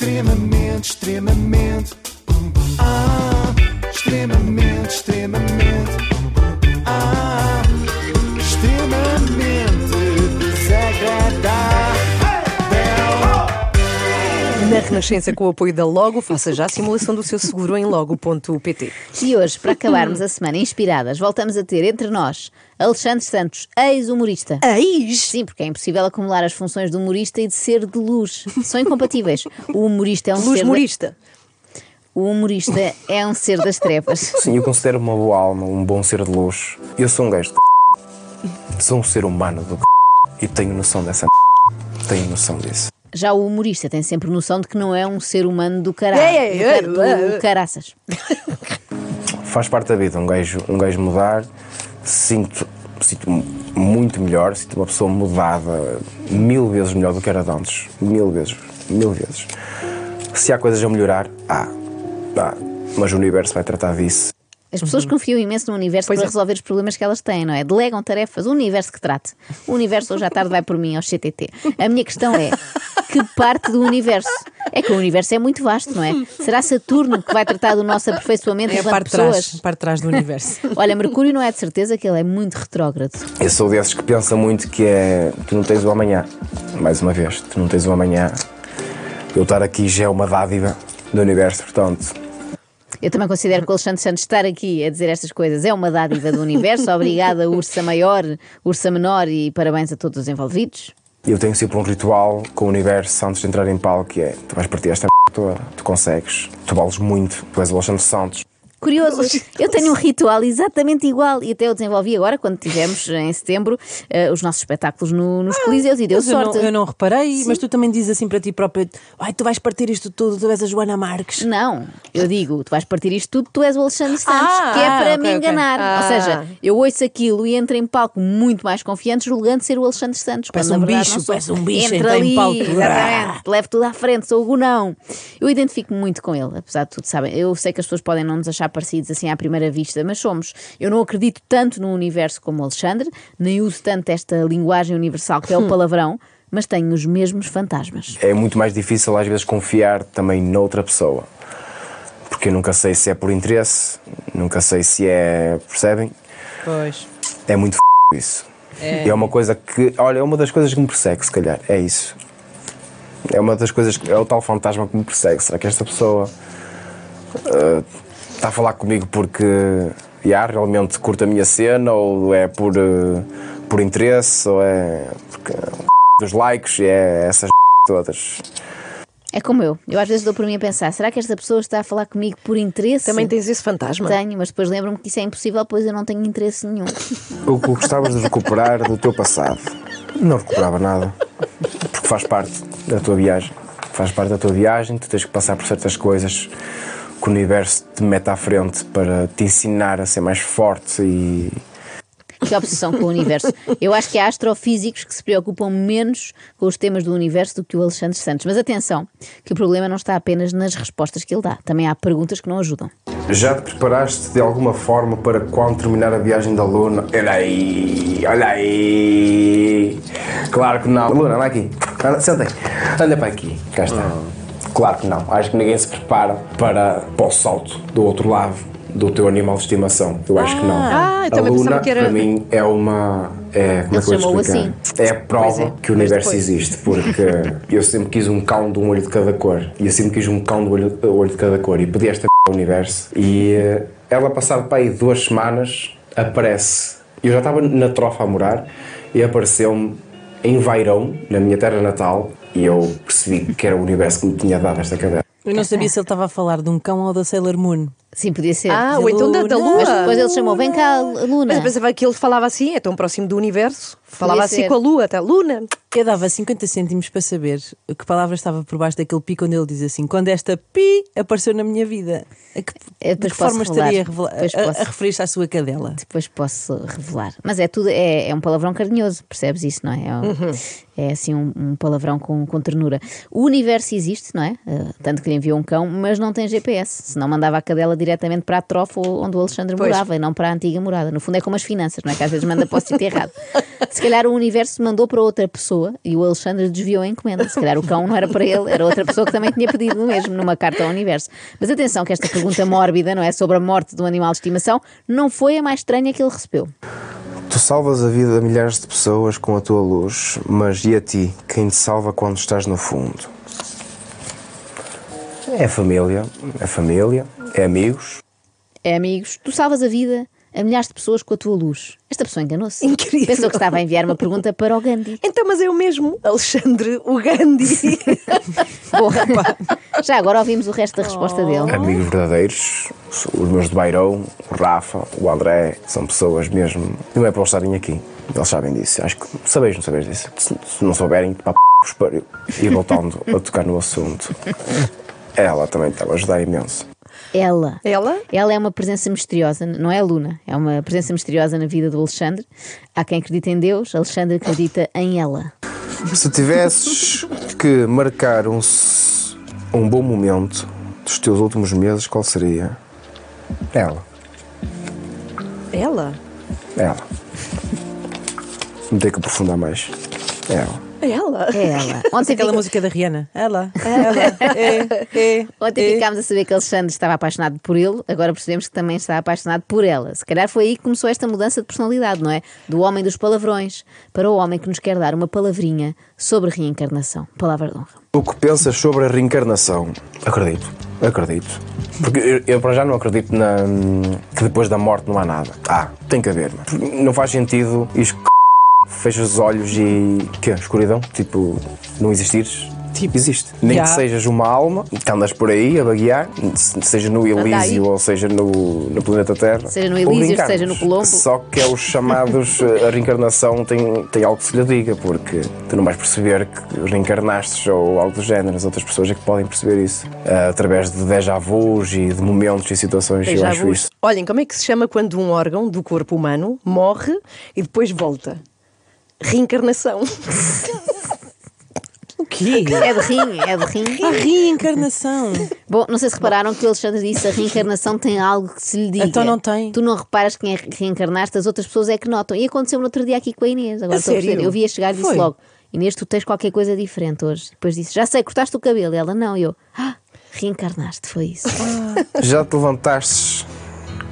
Extremamente, extremamente. Ah, extremamente, extremamente. Ah, extremamente desagradável. Na Renascença, com o apoio da Logo, faça já a simulação do seu seguro em logo.pt. E hoje, para acabarmos a semana inspiradas, voltamos a ter entre nós Alexandre Santos, ex-humorista. Eis! Sim, porque é impossível acumular as funções de humorista e de ser de luz. São incompatíveis. O humorista é um Luz ser. da- humorista. O humorista é um ser das trevas. Sim, eu considero uma boa alma, um bom ser de luz. Eu sou um gajo de Sou um ser humano do e tenho noção dessa Tenho noção disso. Já o humorista tem sempre noção de que não é um ser humano do caralho. Ei, ei, do, ei, do ei. caraças. Faz parte da vida, um gajo, um gajo mudar. Sinto, sinto muito melhor, sinto uma pessoa mudada mil vezes melhor do que era de antes. Mil vezes, mil vezes. Se há coisas a melhorar, há. há. Mas o universo vai tratar disso. As pessoas confiam imenso no universo Pois para é. resolver os problemas que elas têm, não é? Delegam tarefas, o universo que trate. O universo hoje à tarde vai por mim ao CTT. A minha questão é: que parte do universo? É que o universo é muito vasto, não é? Será Saturno que vai tratar do nosso aperfeiçoamento É enquanto pessoas? parte de trás do universo. Olha, Mercúrio não é de certeza que ele é muito retrógrado. Eu sou desses que pensa muito que é. Tu não tens o amanhã. Mais uma vez, tu não tens o amanhã. Eu estar aqui já é uma dádiva do universo, portanto. Eu também considero que o Alexandre Santos estar aqui a dizer estas coisas é uma dádiva do universo. Obrigada, Ursa Maior, Ursa Menor e parabéns a todos os envolvidos. Eu tenho sempre um ritual com o universo antes de entrar em palco que é: tu vais partir esta toda, tu consegues, tu vales muito, tu és o Alexandre Santos. Curioso, eu tenho um ritual exatamente igual e até eu desenvolvi agora, quando tivemos em setembro eh, os nossos espetáculos no- nos Coliseus e deu Mas eu sorte. não, eu não reparei, mas tu também dizes assim para ti própria: ai, tu vais partir isto tudo, tu és a Joana Marques. Não, eu digo, tu vais partir isto tudo, tu és o Alexandre Santos, Ah, que é para ok, me enganar. Ah. Ou seja, eu ouço aquilo e entro em palco muito mais confiante, julgando ser o Alexandre Santos. Parece um bicho, não parece um bicho, Entra entra em ali, palco. exatamente, levo tudo à frente, sou o Gunão. Eu identifico-me muito com ele, apesar de tudo, sabem. Eu sei que as pessoas podem não nos achar parecidos assim à primeira vista, mas somos. Eu não acredito tanto no universo como o Alexandre, nem uso tanto esta linguagem universal que é o palavrão, mas tenho os mesmos fantasmas. É muito mais difícil às vezes confiar também noutra pessoa. Porque eu nunca sei se é por interesse, nunca sei se é. percebem? Pois. É muito f... isso. É. é uma coisa que. Olha, é uma das coisas que me persegue, se calhar. É isso. É uma das coisas. que- É o tal fantasma que me persegue. Será que esta pessoa. ah, está a falar comigo porque. já, realmente curta a minha cena? Ou é por. ah, por interesse? Ou é. porque. dos likes? e É essas todas. É como eu. Eu às vezes dou por mim a pensar: será que esta pessoa está a falar comigo por interesse? Também tens esse fantasma. Tenho, mas depois lembro-me que isso é impossível, pois eu não tenho interesse nenhum. O que gostavas de recuperar do teu passado? Não recuperava nada. Porque faz parte da tua viagem. Faz parte da tua viagem, tu tens que passar por certas coisas que o universo te mete à frente para te ensinar a ser mais forte e. Que obsessão com o universo. Eu acho que há astrofísicos que se preocupam menos com os temas do universo do que o Alexandre Santos. Mas atenção, que o problema não está apenas nas respostas que ele dá. Também há perguntas que não ajudam. Já te preparaste de alguma forma para quando terminar a viagem da Luna? Olha aí, olha aí. Claro que não. Luna, anda aqui. Senta aí. Anda para aqui. Cá está. Claro que não. Acho que ninguém se prepara para, para o salto do outro lado do teu animal de estimação. Eu acho que não. Ah, eu a também Luna, que era- para mim, é uma. É, como é Ele que eu chamou explicar? assim. É a prova é, que o universo depois. existe, porque eu sempre quis um cão de um olho de cada cor. E eu sempre quis um cão de olho, olho de cada cor. E pedi esta p ao universo. E eh, ela, passado para aí duas semanas, aparece. Eu já estava na trofa a morar e apareceu-me em Vairão, na minha terra natal. E eu percebi que era o universo que me tinha dado esta cadeira. Eu não sabia se ele estava a falar de um cão ou da Sailor Moon. Sim, podia ser. Ah, ou então da, da Luna. Lua. Mas depois ele chamou: vem cá, Luna. Mas eu pensava que ele falava assim, é tão próximo do universo. Falava assim com a Lua, até Luna. Eu dava 50 cêntimos para saber que palavra estava por baixo daquele pi quando ele diz assim: quando esta pi apareceu na minha vida. A que, Eu de que forma posso estaria a, revelar. a- a, referir-se à sua cadela? Depois posso revelar. Mas é tudo, é, é um palavrão carinhoso, percebes isso, não é? É, um- É assim um, um palavrão com, com ternura. O universo existe, não é? Uh, tanto que lhe enviou um cão, mas não tem GPS. Senão mandava a cadela diretamente para a trofa onde o Alexandre Pois. morava e não para a antiga morada. No fundo é como as finanças, não é? Que às vezes manda para o sítio errado. Se calhar o universo mandou para outra pessoa e o Alexandre desviou a encomenda. Se calhar o cão não era para ele, era outra pessoa que também tinha pedido o mesmo numa carta ao universo. Mas atenção que esta pergunta mórbida, não é? Sobre a morte de um animal de estimação, não foi a mais estranha que ele recebeu. Tu salvas a vida de milhares de pessoas com a tua luz, mas e a ti? Quem te salva quando estás no fundo? É família, é família, é amigos. É amigos, tu salvas a vida a milhares de pessoas com a tua luz. Esta pessoa enganou-se. Incrível. Pensou que estava a enviar uma pergunta para o Gandhi. Então, mas é o mesmo, Alexandre, o Gandhi. Bom, já agora ouvimos o resto da resposta dele. Amigos verdadeiros, os meus de Bairão, o Rafa, o André, são pessoas mesmo. Não é para eles estarem aqui, eles sabem disso. Acho que sabeis, não sabeis disso. Se, não souberem, pá, p espelho. E voltando a tocar no assunto, ela também estava a ajudar imenso. Ela. Ela? Ela é uma presença misteriosa, não é a Luna, é uma presença misteriosa na vida do Alexandre. Há quem acredita em Deus, Alexandre acredita em ela. Se tivesses que marcar um, um bom momento dos teus últimos meses, qual seria? Ela. Ela? Ela. Não tem que aprofundar mais. Ela. Ela? É ela. Ontem, Aquela fica- música da Rihanna. Ela, ela, é, é. Ontem é. ficámos a saber que Alexandre estava apaixonado por ele, agora percebemos que também está apaixonado por ela. Se calhar foi aí que começou esta mudança de personalidade, não é? Do homem dos palavrões para o homem que nos quer dar uma palavrinha sobre reencarnação. Palavra de honra. O que pensas sobre a reencarnação? Acredito. Acredito. Porque eu, eu para já não acredito na, que depois da morte não há nada. Ah, tem que haver. Não faz sentido isto que fechas os olhos e. que Escuridão? Tipo, não existires? Tipo, existe. Nem Já. que sejas uma alma que andas por aí a vaguear, se- seja no. Elísio ou seja no, no planeta Terra. Seja no Elísio, seja no Colombo. Só que é os chamados. a reencarnação tem, tem algo que se lhe diga, porque tu não vais perceber que reencarnaste ou algo do género. As outras pessoas é que podem perceber isso. ah, através de déjà vus e de momentos e situações. eu acho isso. Olhem, como é que se chama quando um órgão do corpo humano morre e depois volta? Reencarnação. O quê? É de rim, é de rim. A reencarnação. Bom, não sei se repararam que o Alexandre disse a reencarnação tem algo que se lhe diga. Então não tem. Tu não reparas quem é que reencarnaste, as outras pessoas é que notam. E aconteceu no outro dia aqui com a Inês. Agora A estou a perceber. sério? Eu vi a chegar e disse Foi? logo: Inês, tu tens qualquer coisa diferente hoje. Depois disse: Já sei, cortaste o cabelo. E ela: Não, e eu: Ah, reencarnaste, foi isso. Já te levantastes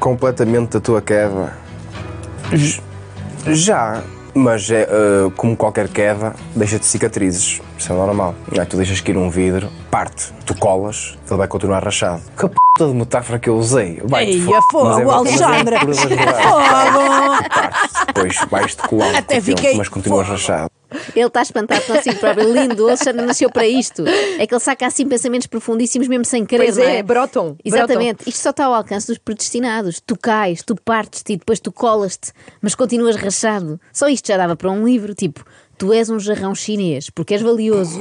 completamente da tua queda? J- Já, mas é ah, como qualquer queda, deixa-te cicatrizes. Isso é normal. Não é? Tu deixas cair um vidro, parte, tu colas, ele vai continuar rachado. Que p de metáfora que eu usei. Vai-te Eia, fo- fogo, é- mas é. Parte, depois vais-te colar Até fiquei- mas continuas rachado. Ele está espantado consigo próprio. Lindo, o Alexandre nasceu para isto. É que ele saca assim pensamentos profundíssimos, mesmo sem querer. Pois não é, brotam, Exatamente. Isto só está ao alcance dos predestinados. Tu cais, tu partes-te e depois tu colas-te, mas continuas rachado. Só isto já dava para um livro. Tipo, tu és um jarrão chinês porque és valioso,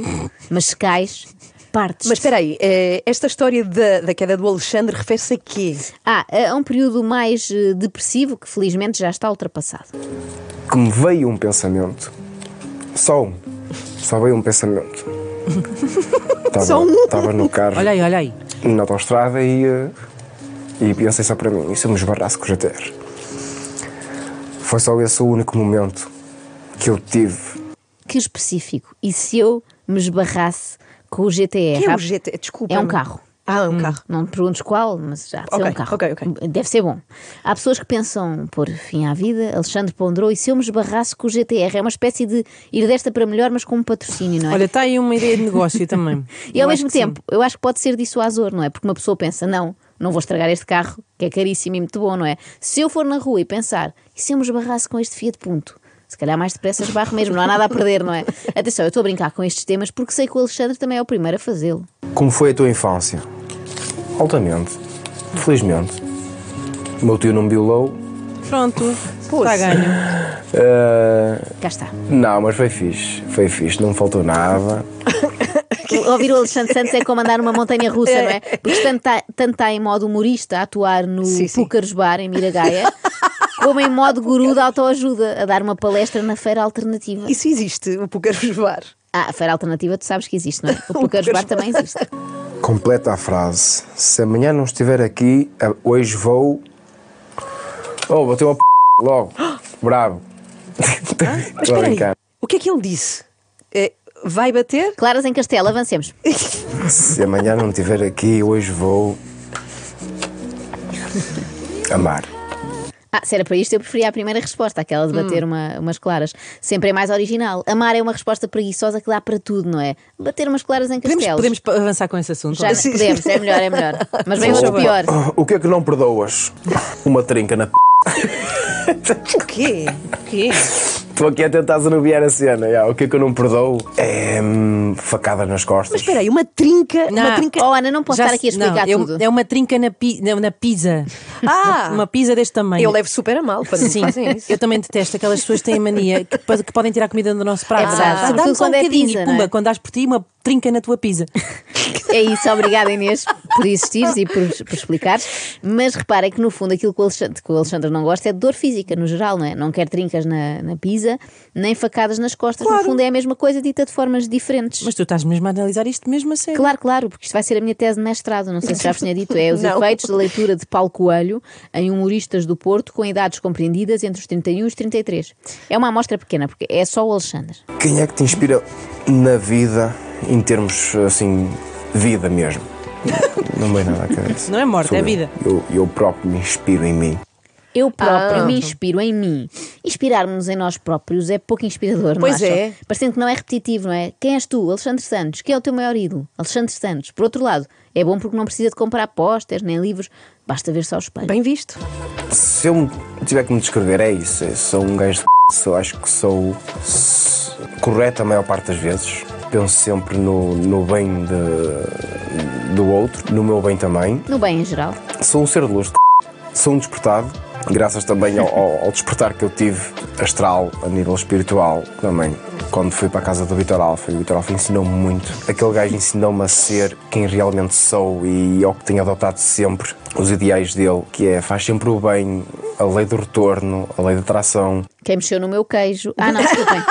mas se cais, partes. Mas espera aí, eh, esta história da, da queda do Alexandre refere-se a quê? Ah, é um período mais eh, depressivo que felizmente já está ultrapassado. que me veio um pensamento. Só um. Só veio um pensamento. Estava, Só um? Estava no carro, Olha aí, olha aí. na autostrada e, eh, e pensei só para mim, e se eu me esbarrasse com o GTR? Foi só esse o único momento que eu tive. Que específico. E se eu me esbarrasse com o GTR? Que é o GT? Desculpa. É um carro. Ah, é um carro. Não te perguntes qual, mas já de ser Ok, um carro. ok, ok. Deve ser bom. Há pessoas que pensam pôr fim à vida. Alexandre ponderou, e se eu me esbarrasse com o GTR? É uma espécie de ir desta para melhor, mas com um patrocínio, não é? Olha, está aí uma ideia de negócio também. e ao Eu mesmo que sim. tempo, eu acho que pode ser dissuasor, não é? Porque uma pessoa pensa, não, não vou estragar este carro, que é caríssimo e muito bom, não é? Se eu for na rua e pensar, e se eu me esbarrasse com este Fiat Punto? Se calhar mais depressa esbarro mesmo, não há nada a perder, não é? Atenção, eu estou a brincar com estes temas porque sei que o Alexandre também é o primeiro a fazê-lo. Como foi a tua infância? Altamente. Felizmente. O meu tio não me violou. Pronto, Poxa. está ganho. Eh, Cá está. não, mas foi fixe. Foi fixe. Não me faltou nada. Ouvir o Alexandre Santos é como andar numa montanha russa, não é? Porque tanto está, tanto está em modo humorista a atuar no Sim, sim. Púcaros Bar em Miragaia, como em modo guru de autoajuda, a dar uma palestra na feira alternativa. Isso existe, o Pucaros Bar. Ah, a feira alternativa tu sabes que existe, não é? O Pucaros Bar também existe. Completa a frase. Se amanhã não estiver aqui, hoje vou. Oh, botei uma p... logo. Bravo. Mas Estou a espera aí, brincar. o que é que ele disse? É, vai bater? Claras em Castelo, avancemos. Se amanhã não estiver aqui, hoje vou. Amar. Ah, se era para isto, eu preferia a primeira resposta, aquela de bater uma- umas claras. Sempre é mais original. Amar é uma resposta preguiçosa que dá para tudo, não é? Bater umas claras em Podemos, castelos. podemos avançar com esse assunto? Já Olha. podemos, é melhor, é melhor. Mas vem Por o favor. pior. O que é que não perdoas? Uma trinca na p. O quê? O quê? Estou aqui a tentar zanubiar a cena. já. O que é que eu não perdoo? É. hum, facada nas costas. Mas espera aí, uma trinca. Não. Uma trinca. Oh, Ana, não posso Já estar aqui a não, explicar é um- tudo. É uma trinca na, pi- na, na pizza. Ah! Uma pizza deste tamanho. Eu levo super a mal quando Sim, fazem isso. eu também detesto aquelas pessoas que têm mania que, que podem tirar comida do nosso prato. É verdade, Ah, sobretudo só um quando é bocadinho pizza, e não pumba, é? quando dás por ti, uma trinca na tua pizza. É isso, obrigada Inês por existires e por, por explicares. Mas reparem que no fundo aquilo que o, Alexandre, que o Alexandre não gosta é de dor física, no geral, não é? Não quer trincas na, na pizza, nem facadas nas costas. No fundo é a mesma coisa dita de formas diferentes. Mas tu estás mesmo a analisar isto mesmo a sério. Claro, claro, porque isto vai ser a minha tese de mestrado. Não sei se já vos tinha dito. É os Não. efeitos da leitura de Paulo Coelho em humoristas do Porto com idades compreendidas entre os 31 e os 33. É uma amostra pequena, porque é só o Alexandre. Quem é que te inspira na vida, em termos assim, vida mesmo? Não vem nada à cabeça. Não é morte, Sou é eu. vida. Eu, eu próprio me inspiro em mim. Eu próprio Ah. me inspiro em mim. Inspirarmos-nos em nós próprios é pouco inspirador, não Pois acham? é. Parecendo que não é repetitivo, não é? Quem és tu? Alexandre Santos. Quem é o teu maior ídolo? Alexandre Santos. Por outro lado, é bom porque não precisa de comprar pósteres nem livros, basta ver só o espelho. Bem visto. Se eu tiver que me descrever, é isso. Eu sou um gajo de sou, acho que sou correto a maior parte das vezes. Penso sempre no, no bem de- do outro, no meu bem também. No bem em geral. Sou um ser de luz, sou um despertado, graças também ao, ao- despertar que eu tive astral, a nível espiritual também. Quando fui para a casa do Vitor Alfa, e o Vitor Alfa ensinou-me muito. Aquele gajo ensinou-me a ser quem realmente sou e ao que tenho adotado sempre os ideais dele, que é faz sempre o bem, a lei do retorno, a lei da atração. Quem mexeu no meu queijo. Ah, não, desculpem.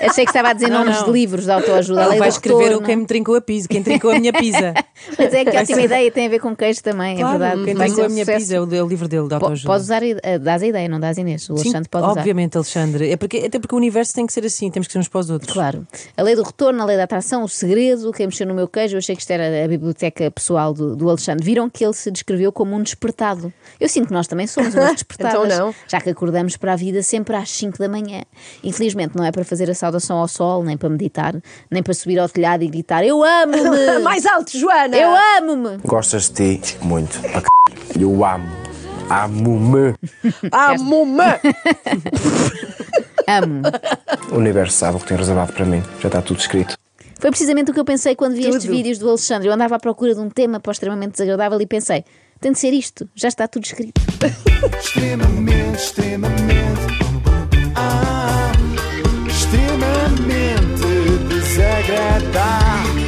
Achei que estava a dizer Não, nomes não. de livros de autoajuda. A lei Vai escrever o quem me trincou a pizza, quem trincou a minha pizza. Mas é que ótima ideia, tem a ver com queijo também, é Claro, verdade. quem trincou ser a minha sucesso. pizza é o, é o livro dele, de Po- autoajuda. Podes usar, a- dás a ideia, não dás Inês. O Sim, Alexandre pode usar. obviamente, Alexandre. É porque, até porque o universo tem que ser assim, temos que ser uns para os outros. Claro. A lei do retorno, a lei da atração, o segredo, quem mexeu no meu queijo, eu achei que isto era a biblioteca pessoal do, do Alexandre. Viram que ele se descreveu como um despertado. Eu sinto que nós também somos umas despertadas. Então não. Já que acordamos para a vida sempre às 5 da manhã. Infelizmente não é para fazer a saudação ao sol, nem para meditar, nem para subir ao telhado e gritar Eu amo-me! Mais alto, Joana! Eu amo-me! Gostas de ti muito. Eu amo. Amo-me. Amo-me! Amo. O universo sabe o que tem reservado para mim. Já está tudo escrito. Foi precisamente o que eu pensei quando vi estes vídeos do Alexandre. Eu andava à procura de um tema para o extremamente desagradável e pensei: tem de ser isto, já está tudo escrito. Extremamente, extremamente. Ah, extremamente desagradável.